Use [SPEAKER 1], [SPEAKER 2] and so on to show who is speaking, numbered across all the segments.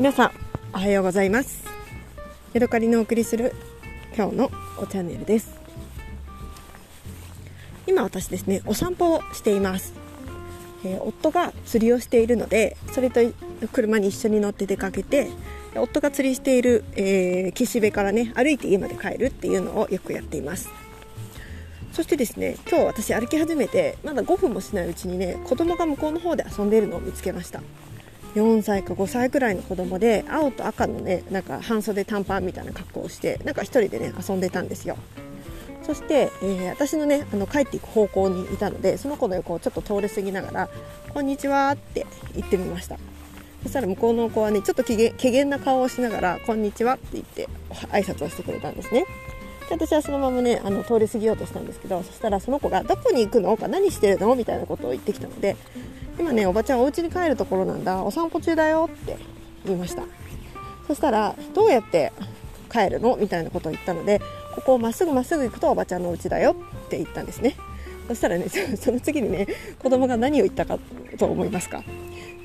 [SPEAKER 1] 皆さんおはようございます。ヤドカリのお送りする今日のおチャンネルです。今私ですねお散歩をしています、えー、夫が釣りをしているのでそれと車に一緒に乗って出かけて夫が釣りしている、えー、岸辺からね歩いて家まで帰るっていうのをよくやっています。そしてですね今日私歩き始めてまだ5分もしないうちにね子供が向こうの方で遊んでいるのを見つけました。4歳か5歳くらいの子供で青と赤のねなんか半袖短パンみたいな格好をしてなんか1人でね遊んでたんですよそして、えー、私のねあの帰っていく方向にいたのでその子の横をちょっと通り過ぎながら「こんにちは」って言ってみましたそしたら向こうの子はねちょっと機嫌な顔をしながら「こんにちは」って言って挨拶をしてくれたんですねで私はそのままねあの通り過ぎようとしたんですけどそしたらその子が「どこに行くの?」か「何してるの?」みたいなことを言ってきたので今ねおばちゃんお家に帰るところなんだ。お散歩中だよって言いました。そしたらどうやって帰るのみたいなことを言ったのでここをまっすぐまっすぐ行くとおばちゃんの家だよって言ったんですね。そしたらねその次にね子供が何を言ったかと思いますか。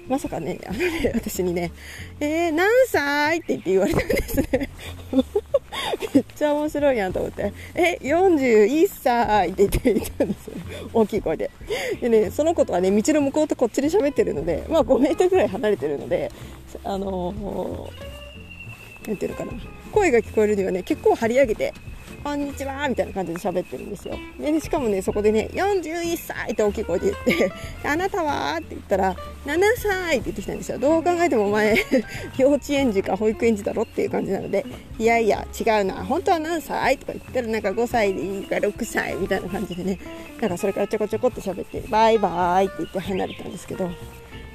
[SPEAKER 1] まさかねあのね私にね「えー、何歳?」って言って言われたんですね。めっちゃ面白いやんと思って、え、41歳って言っていたんですよ。大きい声で。でね、その子とはね、道の向こうとこっちで喋ってるので、まあ5メートルぐらい離れてるので、あのー、なんていうのかな、声が聞こえるにはね、結構張り上げて、こんにちはみたいな感じで喋ってるんですよ。で、ね、しかもね、そこでね、41歳って大きい声で言って、あなたは？って言ったら、7歳って言ってきたんですよ。どう考えてもお前、幼稚園児か保育園児だろっていう感じなので、いやいや、違うな、本当は何歳？とか言ったら、なんか5歳でいいか6歳みたいな感じでね、なんかそれからちょこちょこって喋って、バイバイって言って離れたんですけど、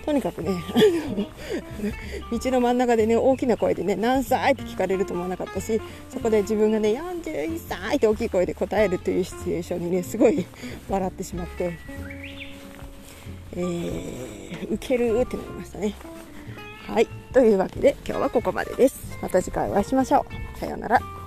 [SPEAKER 1] とにかくね道の真ん中でね大きな声でね何歳って聞かれると思わなかったしそこで自分がね41歳って大きい声で答えるというシチュエーションにねすごい笑ってしまって、えー、ウケるってなりましたね。はい。というわけで今日はここまでです。また次回お会いしましょう。さようなら。